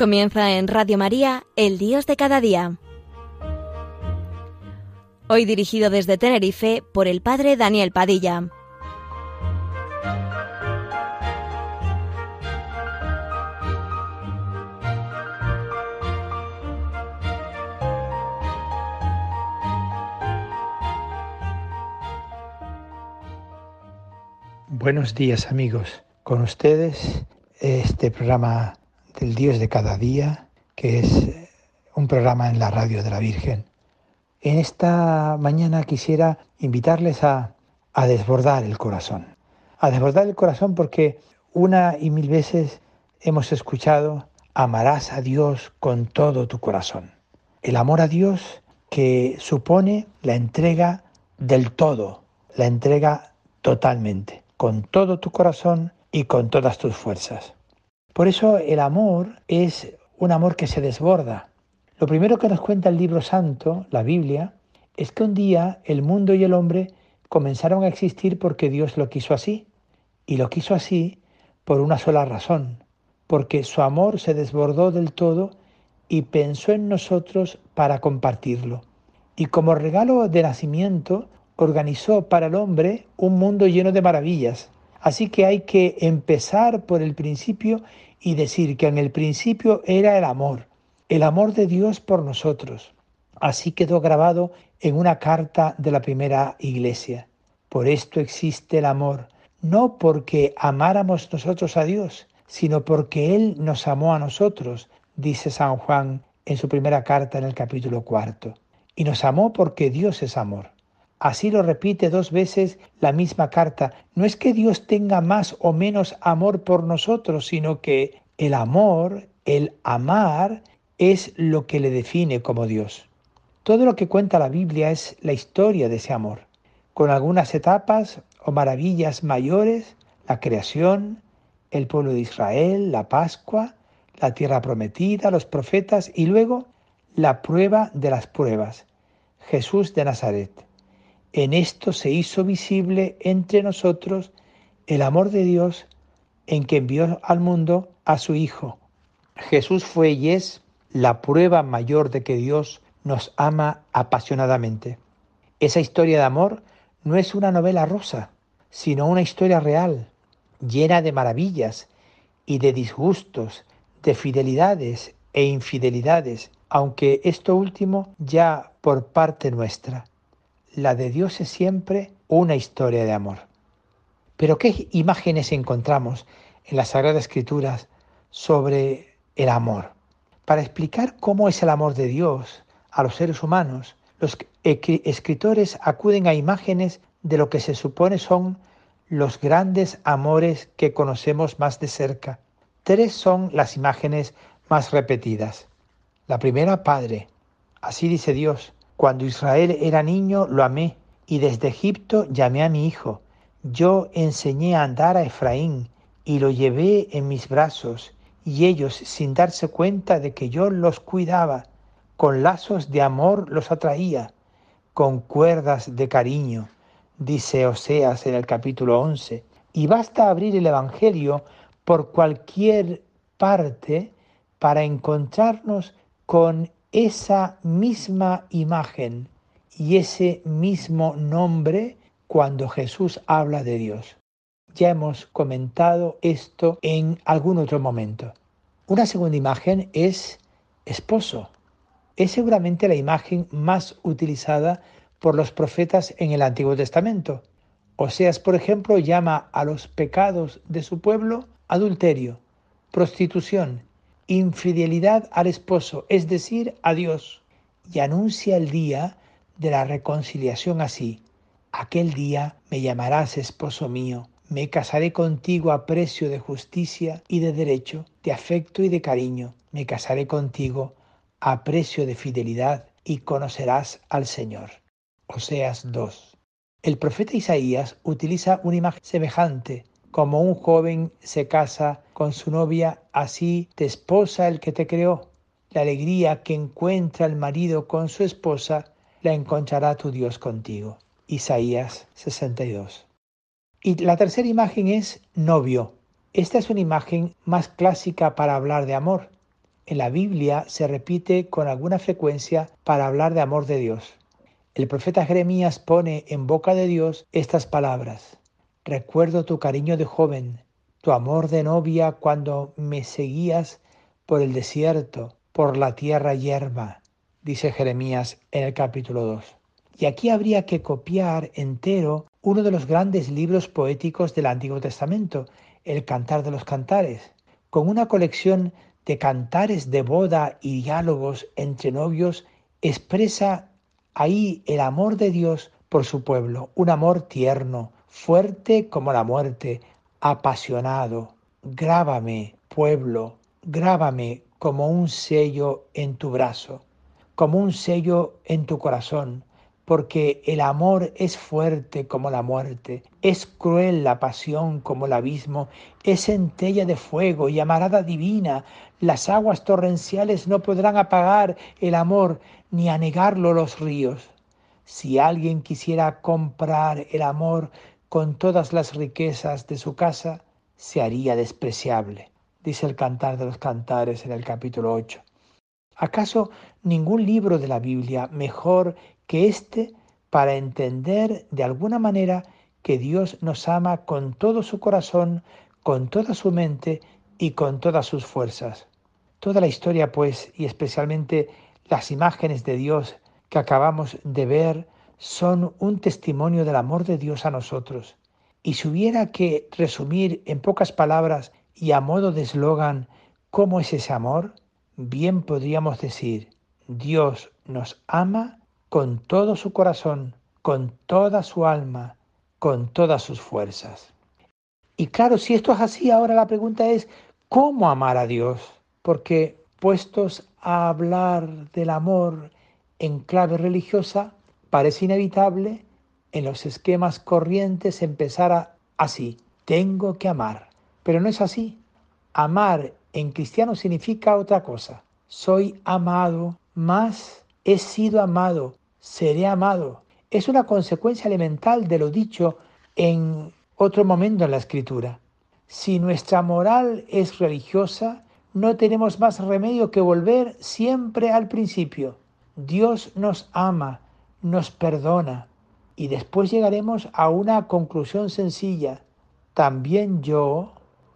Comienza en Radio María, El Dios de cada día. Hoy dirigido desde Tenerife por el Padre Daniel Padilla. Buenos días amigos, con ustedes este programa del Dios de cada día, que es un programa en la radio de la Virgen. En esta mañana quisiera invitarles a, a desbordar el corazón, a desbordar el corazón porque una y mil veces hemos escuchado, amarás a Dios con todo tu corazón. El amor a Dios que supone la entrega del todo, la entrega totalmente, con todo tu corazón y con todas tus fuerzas. Por eso el amor es un amor que se desborda. Lo primero que nos cuenta el libro santo, la Biblia, es que un día el mundo y el hombre comenzaron a existir porque Dios lo quiso así. Y lo quiso así por una sola razón, porque su amor se desbordó del todo y pensó en nosotros para compartirlo. Y como regalo de nacimiento, organizó para el hombre un mundo lleno de maravillas, Así que hay que empezar por el principio y decir que en el principio era el amor, el amor de Dios por nosotros. Así quedó grabado en una carta de la primera iglesia. Por esto existe el amor, no porque amáramos nosotros a Dios, sino porque Él nos amó a nosotros, dice San Juan en su primera carta en el capítulo cuarto. Y nos amó porque Dios es amor. Así lo repite dos veces la misma carta. No es que Dios tenga más o menos amor por nosotros, sino que el amor, el amar, es lo que le define como Dios. Todo lo que cuenta la Biblia es la historia de ese amor, con algunas etapas o maravillas mayores, la creación, el pueblo de Israel, la Pascua, la tierra prometida, los profetas y luego la prueba de las pruebas, Jesús de Nazaret. En esto se hizo visible entre nosotros el amor de Dios en que envió al mundo a su Hijo. Jesús fue y es la prueba mayor de que Dios nos ama apasionadamente. Esa historia de amor no es una novela rosa, sino una historia real, llena de maravillas y de disgustos, de fidelidades e infidelidades, aunque esto último ya por parte nuestra la de Dios es siempre una historia de amor. Pero ¿qué imágenes encontramos en las Sagradas Escrituras sobre el amor? Para explicar cómo es el amor de Dios a los seres humanos, los escritores acuden a imágenes de lo que se supone son los grandes amores que conocemos más de cerca. Tres son las imágenes más repetidas. La primera, Padre. Así dice Dios, cuando Israel era niño lo amé y desde Egipto llamé a mi hijo. Yo enseñé a andar a Efraín y lo llevé en mis brazos y ellos, sin darse cuenta de que yo los cuidaba, con lazos de amor los atraía, con cuerdas de cariño, dice Oseas en el capítulo 11. Y basta abrir el Evangelio por cualquier parte para encontrarnos con esa misma imagen y ese mismo nombre cuando Jesús habla de Dios. Ya hemos comentado esto en algún otro momento. Una segunda imagen es esposo. Es seguramente la imagen más utilizada por los profetas en el Antiguo Testamento. Oseas, por ejemplo, llama a los pecados de su pueblo adulterio, prostitución, infidelidad al esposo, es decir, a Dios, y anuncia el día de la reconciliación así. Aquel día me llamarás esposo mío, me casaré contigo a precio de justicia y de derecho, de afecto y de cariño, me casaré contigo a precio de fidelidad y conocerás al Señor. Oseas 2. El profeta Isaías utiliza una imagen semejante como un joven se casa con su novia, así te esposa el que te creó. La alegría que encuentra el marido con su esposa, la encontrará tu Dios contigo. Isaías 62. Y la tercera imagen es novio. Esta es una imagen más clásica para hablar de amor. en la Biblia se repite con alguna frecuencia para hablar de amor de Dios. El profeta Jeremías pone en boca de Dios estas palabras. Recuerdo tu cariño de joven, tu amor de novia cuando me seguías por el desierto, por la tierra yerma, dice Jeremías en el capítulo 2. Y aquí habría que copiar entero uno de los grandes libros poéticos del Antiguo Testamento, el Cantar de los Cantares, con una colección de cantares de boda y diálogos entre novios, expresa ahí el amor de Dios por su pueblo, un amor tierno, fuerte como la muerte, apasionado. Grábame, pueblo, grábame como un sello en tu brazo, como un sello en tu corazón, porque el amor es fuerte como la muerte, es cruel la pasión como el abismo, es centella de fuego y amarada divina. Las aguas torrenciales no podrán apagar el amor ni anegarlo los ríos. Si alguien quisiera comprar el amor con todas las riquezas de su casa, se haría despreciable, dice el Cantar de los Cantares en el capítulo 8. ¿Acaso ningún libro de la Biblia mejor que este para entender de alguna manera que Dios nos ama con todo su corazón, con toda su mente y con todas sus fuerzas? Toda la historia, pues, y especialmente las imágenes de Dios que acabamos de ver, son un testimonio del amor de Dios a nosotros. Y si hubiera que resumir en pocas palabras y a modo de eslogan cómo es ese amor, bien podríamos decir, Dios nos ama con todo su corazón, con toda su alma, con todas sus fuerzas. Y claro, si esto es así, ahora la pregunta es, ¿cómo amar a Dios? Porque puestos a hablar del amor en clave religiosa, parece inevitable en los esquemas corrientes empezar así, tengo que amar. Pero no es así. Amar en cristiano significa otra cosa. Soy amado, más he sido amado, seré amado. Es una consecuencia elemental de lo dicho en otro momento en la escritura. Si nuestra moral es religiosa, no tenemos más remedio que volver siempre al principio. Dios nos ama, nos perdona y después llegaremos a una conclusión sencilla. También yo,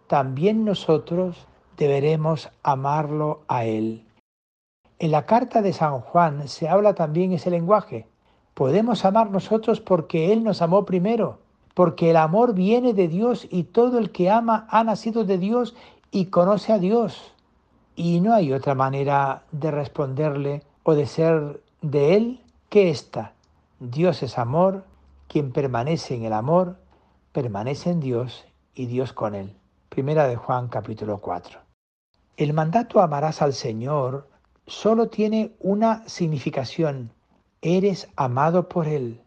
también nosotros deberemos amarlo a Él. En la carta de San Juan se habla también ese lenguaje. Podemos amar nosotros porque Él nos amó primero, porque el amor viene de Dios y todo el que ama ha nacido de Dios y conoce a Dios. Y no hay otra manera de responderle o de ser de Él que esta. Dios es amor, quien permanece en el amor, permanece en Dios y Dios con Él. Primera de Juan capítulo 4. El mandato amarás al Señor solo tiene una significación. Eres amado por Él.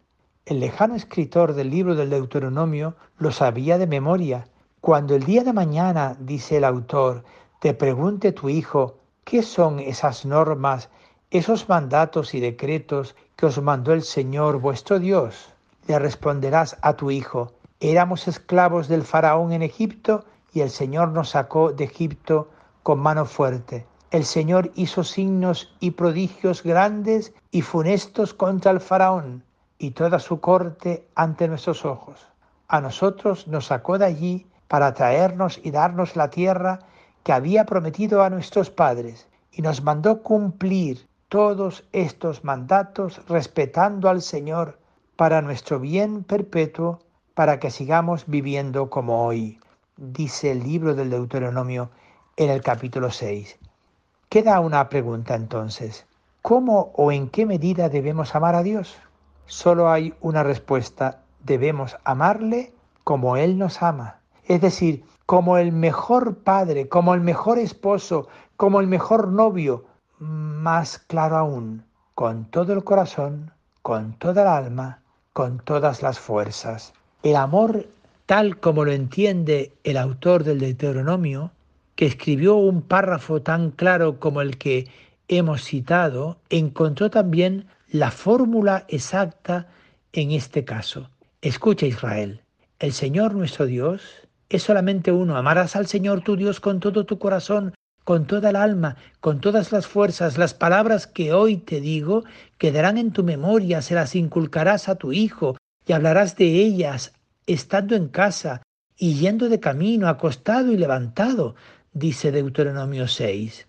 El lejano escritor del libro del Deuteronomio lo sabía de memoria. Cuando el día de mañana, dice el autor, te pregunte tu hijo, ¿qué son esas normas, esos mandatos y decretos que os mandó el Señor vuestro Dios? Le responderás a tu hijo, éramos esclavos del faraón en Egipto y el Señor nos sacó de Egipto con mano fuerte. El Señor hizo signos y prodigios grandes y funestos contra el faraón y toda su corte ante nuestros ojos. A nosotros nos sacó de allí para traernos y darnos la tierra que había prometido a nuestros padres y nos mandó cumplir todos estos mandatos respetando al Señor para nuestro bien perpetuo, para que sigamos viviendo como hoy, dice el libro del Deuteronomio en el capítulo 6. Queda una pregunta entonces. ¿Cómo o en qué medida debemos amar a Dios? Solo hay una respuesta. Debemos amarle como Él nos ama. Es decir, como el mejor padre, como el mejor esposo, como el mejor novio. Más claro aún, con todo el corazón, con toda el alma, con todas las fuerzas. El amor, tal como lo entiende el autor del Deuteronomio, que escribió un párrafo tan claro como el que hemos citado, encontró también la fórmula exacta en este caso. Escucha Israel, el Señor nuestro Dios es solamente uno. Amarás al Señor tu Dios con todo tu corazón, con toda el alma, con todas las fuerzas. Las palabras que hoy te digo quedarán en tu memoria, se las inculcarás a tu hijo y hablarás de ellas estando en casa y yendo de camino, acostado y levantado, dice Deuteronomio 6.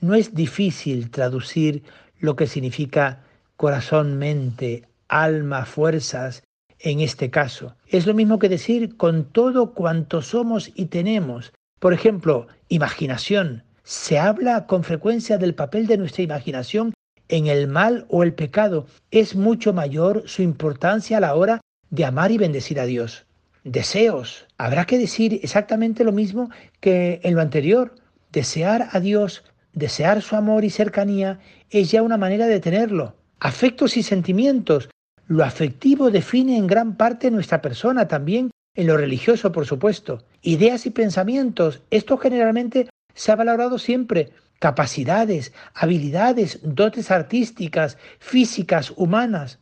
No es difícil traducir lo que significa corazón, mente, alma, fuerzas en este caso. Es lo mismo que decir con todo cuanto somos y tenemos. Por ejemplo, imaginación. Se habla con frecuencia del papel de nuestra imaginación en el mal o el pecado. Es mucho mayor su importancia a la hora de amar y bendecir a Dios. Deseos. Habrá que decir exactamente lo mismo que en lo anterior. Desear a Dios, desear su amor y cercanía es ya una manera de tenerlo. Afectos y sentimientos. Lo afectivo define en gran parte nuestra persona también en lo religioso, por supuesto. Ideas y pensamientos, esto generalmente se ha valorado siempre. Capacidades, habilidades, dotes artísticas, físicas, humanas.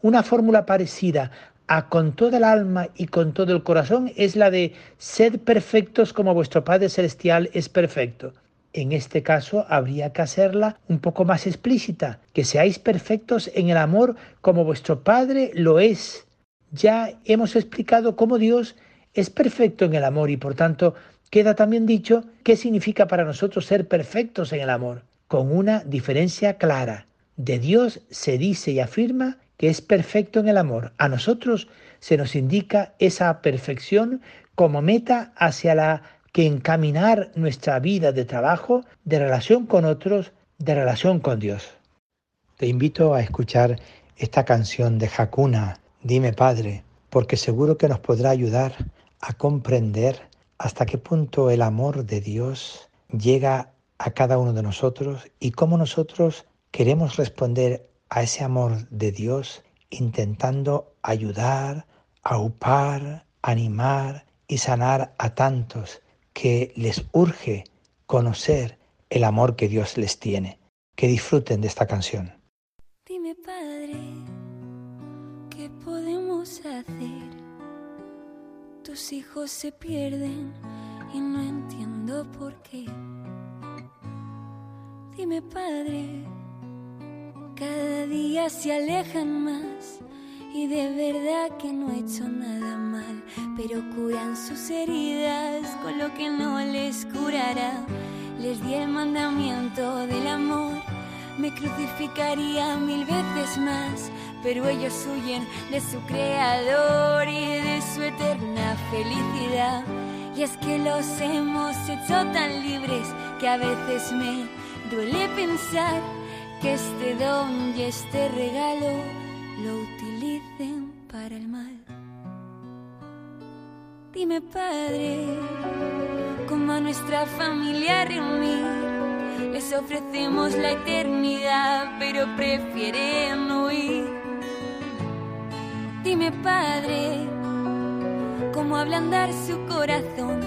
Una fórmula parecida a con toda el alma y con todo el corazón es la de sed perfectos como vuestro Padre Celestial es perfecto. En este caso habría que hacerla un poco más explícita, que seáis perfectos en el amor como vuestro Padre lo es ya hemos explicado cómo Dios es perfecto en el amor y por tanto queda también dicho qué significa para nosotros ser perfectos en el amor, con una diferencia clara. De Dios se dice y afirma que es perfecto en el amor. A nosotros se nos indica esa perfección como meta hacia la que encaminar nuestra vida de trabajo, de relación con otros, de relación con Dios. Te invito a escuchar esta canción de Hakuna Dime, Padre, porque seguro que nos podrá ayudar a comprender hasta qué punto el amor de Dios llega a cada uno de nosotros y cómo nosotros queremos responder a ese amor de Dios intentando ayudar, aupar, animar y sanar a tantos que les urge conocer el amor que Dios les tiene. Que disfruten de esta canción. Tus hijos se pierden y no entiendo por qué. Dime, Padre, cada día se alejan más y de verdad que no he hecho nada mal, pero curan sus heridas con lo que no les curará. Les di el mandamiento del amor, me crucificaría mil veces más pero ellos huyen de su creador y de su eterna felicidad. Y es que los hemos hecho tan libres que a veces me duele pensar que este don y este regalo lo utilicen para el mal. Dime, Padre, cómo a nuestra familia reunir. Les ofrecemos la eternidad, pero prefieren huir Dime, Padre, cómo ablandar su corazón,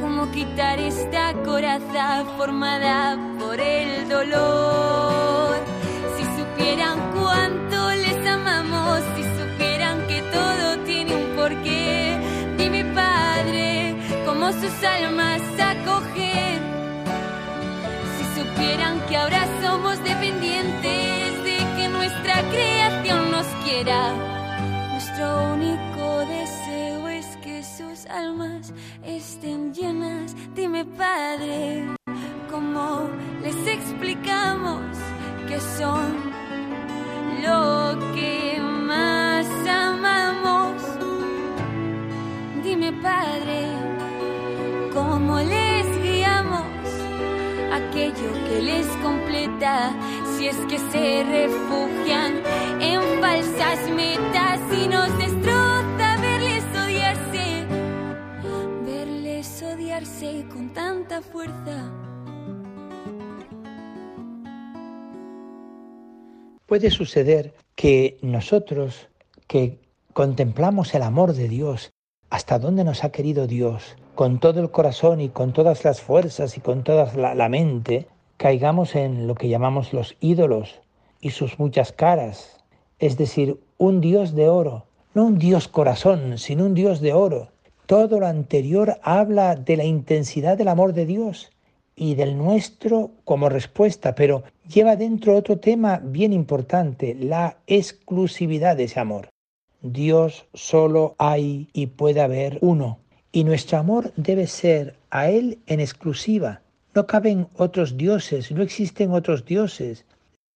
cómo quitar esta coraza formada por el dolor. Si supieran cuánto les amamos, si supieran que todo tiene un porqué, dime, Padre, cómo sus almas acogen. Si supieran que ahora somos dependientes de que nuestra creación nos quiera almas estén llenas. Dime, Padre, ¿cómo les explicamos que son lo que más amamos? Dime, Padre, ¿cómo les guiamos aquello que les completa? Si es que se refugian en falsas metas y nos con tanta fuerza. Puede suceder que nosotros que contemplamos el amor de Dios, hasta dónde nos ha querido Dios, con todo el corazón y con todas las fuerzas y con toda la mente, caigamos en lo que llamamos los ídolos y sus muchas caras, es decir, un Dios de oro, no un Dios corazón, sino un Dios de oro. Todo lo anterior habla de la intensidad del amor de Dios y del nuestro como respuesta, pero lleva dentro otro tema bien importante, la exclusividad de ese amor. Dios solo hay y puede haber uno, y nuestro amor debe ser a Él en exclusiva. No caben otros dioses, no existen otros dioses.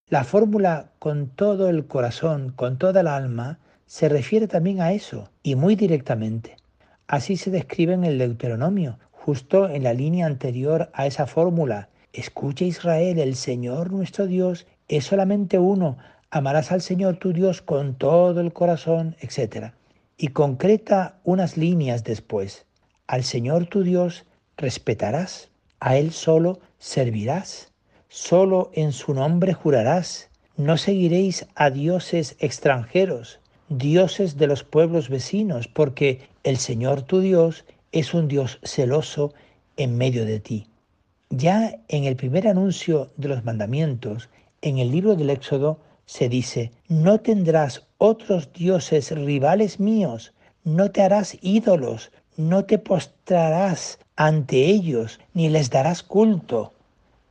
La fórmula con todo el corazón, con toda el alma, se refiere también a eso, y muy directamente. Así se describe en el Deuteronomio, justo en la línea anterior a esa fórmula. Escucha Israel, el Señor nuestro Dios es solamente uno, amarás al Señor tu Dios con todo el corazón, etc. Y concreta unas líneas después. Al Señor tu Dios respetarás, a Él solo servirás, solo en su nombre jurarás, no seguiréis a dioses extranjeros, dioses de los pueblos vecinos, porque el Señor tu Dios es un Dios celoso en medio de ti. Ya en el primer anuncio de los mandamientos, en el libro del Éxodo, se dice, no tendrás otros dioses rivales míos, no te harás ídolos, no te postrarás ante ellos, ni les darás culto.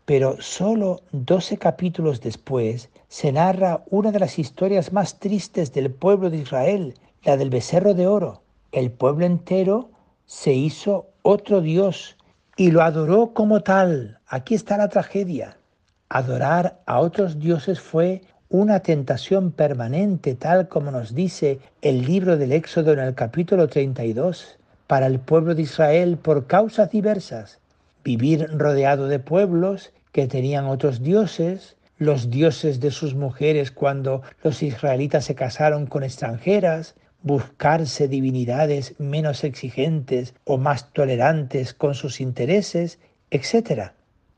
Pero solo doce capítulos después se narra una de las historias más tristes del pueblo de Israel, la del becerro de oro. El pueblo entero se hizo otro Dios y lo adoró como tal. Aquí está la tragedia. Adorar a otros dioses fue una tentación permanente, tal como nos dice el libro del Éxodo en el capítulo 32, para el pueblo de Israel por causas diversas. Vivir rodeado de pueblos que tenían otros dioses, los dioses de sus mujeres cuando los israelitas se casaron con extranjeras, buscarse divinidades menos exigentes o más tolerantes con sus intereses, etc.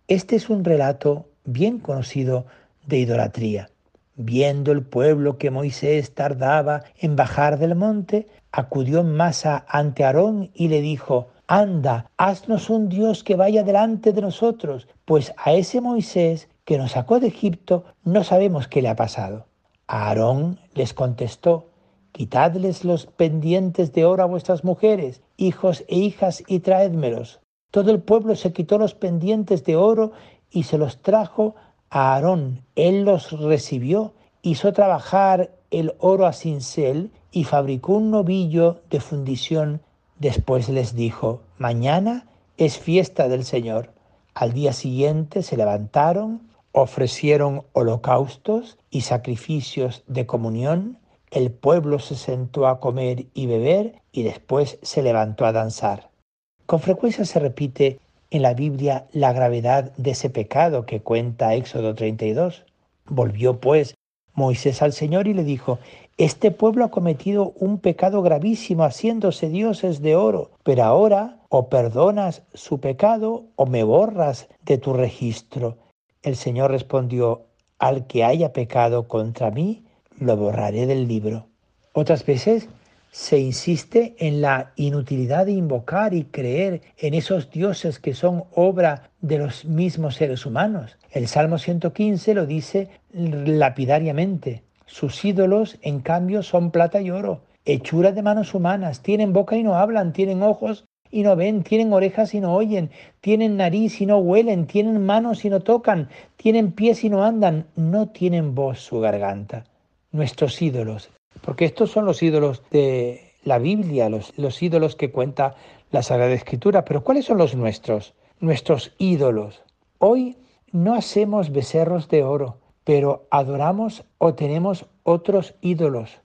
Este es un relato bien conocido de idolatría. Viendo el pueblo que Moisés tardaba en bajar del monte, acudió en masa ante Aarón y le dijo, Anda, haznos un Dios que vaya delante de nosotros, pues a ese Moisés que nos sacó de Egipto, no sabemos qué le ha pasado. Aarón les contestó, Quitadles los pendientes de oro a vuestras mujeres, hijos e hijas, y traédmelos. Todo el pueblo se quitó los pendientes de oro y se los trajo a Aarón. Él los recibió, hizo trabajar el oro a cincel y fabricó un novillo de fundición. Después les dijo, mañana es fiesta del Señor. Al día siguiente se levantaron, ofrecieron holocaustos y sacrificios de comunión, el pueblo se sentó a comer y beber y después se levantó a danzar. Con frecuencia se repite en la Biblia la gravedad de ese pecado que cuenta Éxodo 32. Volvió pues Moisés al Señor y le dijo, este pueblo ha cometido un pecado gravísimo haciéndose dioses de oro, pero ahora o perdonas su pecado o me borras de tu registro. El Señor respondió, al que haya pecado contra mí, lo borraré del libro. Otras veces se insiste en la inutilidad de invocar y creer en esos dioses que son obra de los mismos seres humanos. El Salmo 115 lo dice lapidariamente. Sus ídolos, en cambio, son plata y oro, hechura de manos humanas, tienen boca y no hablan, tienen ojos y no ven, tienen orejas y no oyen, tienen nariz y no huelen, tienen manos y no tocan, tienen pies y no andan, no tienen voz su garganta. Nuestros ídolos, porque estos son los ídolos de la Biblia, los, los ídolos que cuenta la Sagrada Escritura, pero ¿cuáles son los nuestros? Nuestros ídolos. Hoy no hacemos becerros de oro, pero adoramos o tenemos otros ídolos.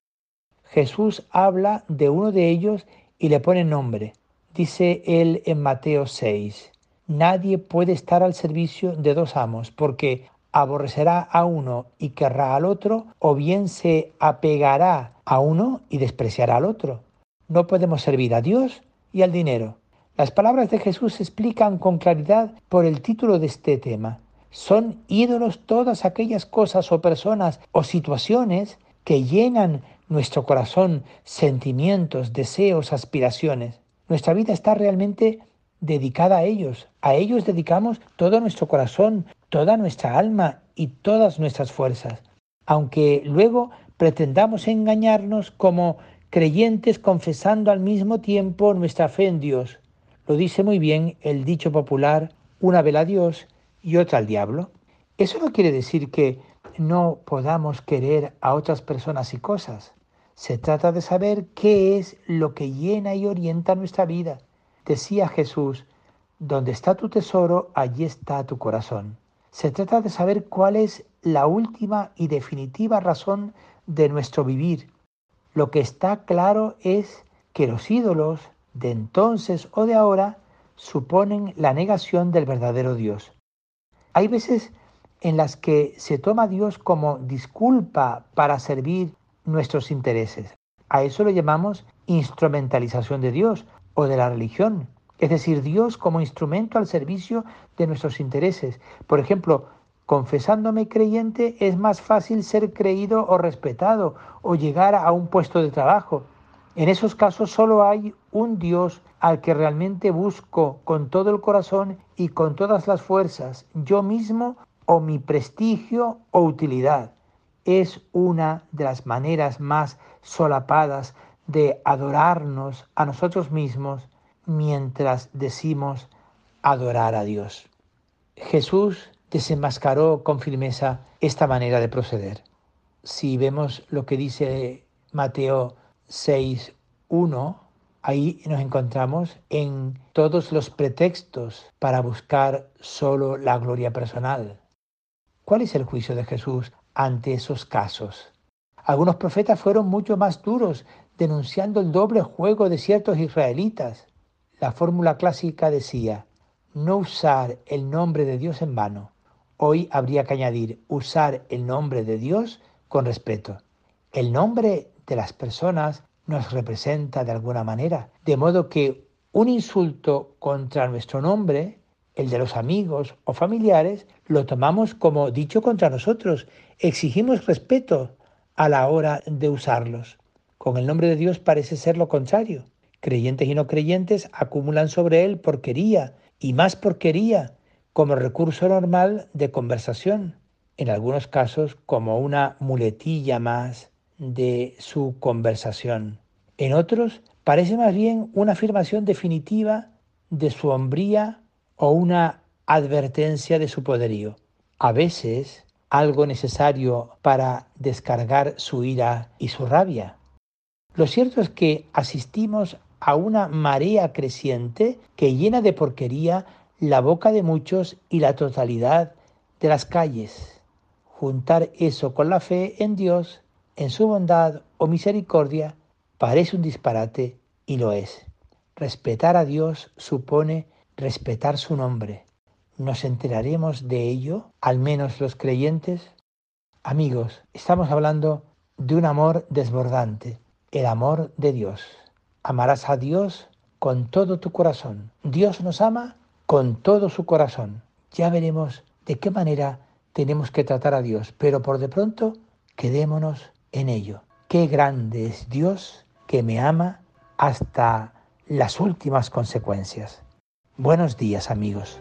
Jesús habla de uno de ellos y le pone nombre. Dice él en Mateo 6, nadie puede estar al servicio de dos amos, porque aborrecerá a uno y querrá al otro, o bien se apegará a uno y despreciará al otro. No podemos servir a Dios y al dinero. Las palabras de Jesús se explican con claridad por el título de este tema. Son ídolos todas aquellas cosas o personas o situaciones que llenan nuestro corazón, sentimientos, deseos, aspiraciones. Nuestra vida está realmente dedicada a ellos. A ellos dedicamos todo nuestro corazón, toda nuestra alma y todas nuestras fuerzas. Aunque luego pretendamos engañarnos como creyentes confesando al mismo tiempo nuestra fe en Dios. Lo dice muy bien el dicho popular, una vela a Dios y otra al diablo. Eso no quiere decir que no podamos querer a otras personas y cosas. Se trata de saber qué es lo que llena y orienta nuestra vida. Decía Jesús, donde está tu tesoro, allí está tu corazón. Se trata de saber cuál es la última y definitiva razón de nuestro vivir. Lo que está claro es que los ídolos de entonces o de ahora suponen la negación del verdadero Dios. Hay veces en las que se toma a Dios como disculpa para servir nuestros intereses. A eso lo llamamos instrumentalización de Dios o de la religión. Es decir, Dios como instrumento al servicio de nuestros intereses. Por ejemplo, confesándome creyente es más fácil ser creído o respetado o llegar a un puesto de trabajo. En esos casos solo hay un Dios al que realmente busco con todo el corazón y con todas las fuerzas, yo mismo o mi prestigio o utilidad. Es una de las maneras más solapadas de adorarnos a nosotros mismos mientras decimos adorar a Dios. Jesús desenmascaró con firmeza esta manera de proceder. Si vemos lo que dice Mateo 6, 1, ahí nos encontramos en todos los pretextos para buscar solo la gloria personal. ¿Cuál es el juicio de Jesús ante esos casos? Algunos profetas fueron mucho más duros, denunciando el doble juego de ciertos israelitas. La fórmula clásica decía, no usar el nombre de Dios en vano. Hoy habría que añadir, usar el nombre de Dios con respeto. El nombre de las personas nos representa de alguna manera, de modo que un insulto contra nuestro nombre, el de los amigos o familiares, lo tomamos como dicho contra nosotros. Exigimos respeto a la hora de usarlos. Con el nombre de Dios parece ser lo contrario. Creyentes y no creyentes acumulan sobre él porquería y más porquería como recurso normal de conversación, en algunos casos como una muletilla más de su conversación. En otros parece más bien una afirmación definitiva de su hombría o una advertencia de su poderío. A veces algo necesario para descargar su ira y su rabia. Lo cierto es que asistimos a una marea creciente que llena de porquería la boca de muchos y la totalidad de las calles. Juntar eso con la fe en Dios, en su bondad o misericordia, parece un disparate y lo es. Respetar a Dios supone respetar su nombre. ¿Nos enteraremos de ello, al menos los creyentes? Amigos, estamos hablando de un amor desbordante, el amor de Dios. Amarás a Dios con todo tu corazón. Dios nos ama con todo su corazón. Ya veremos de qué manera tenemos que tratar a Dios, pero por de pronto quedémonos en ello. Qué grande es Dios que me ama hasta las últimas consecuencias. Buenos días amigos.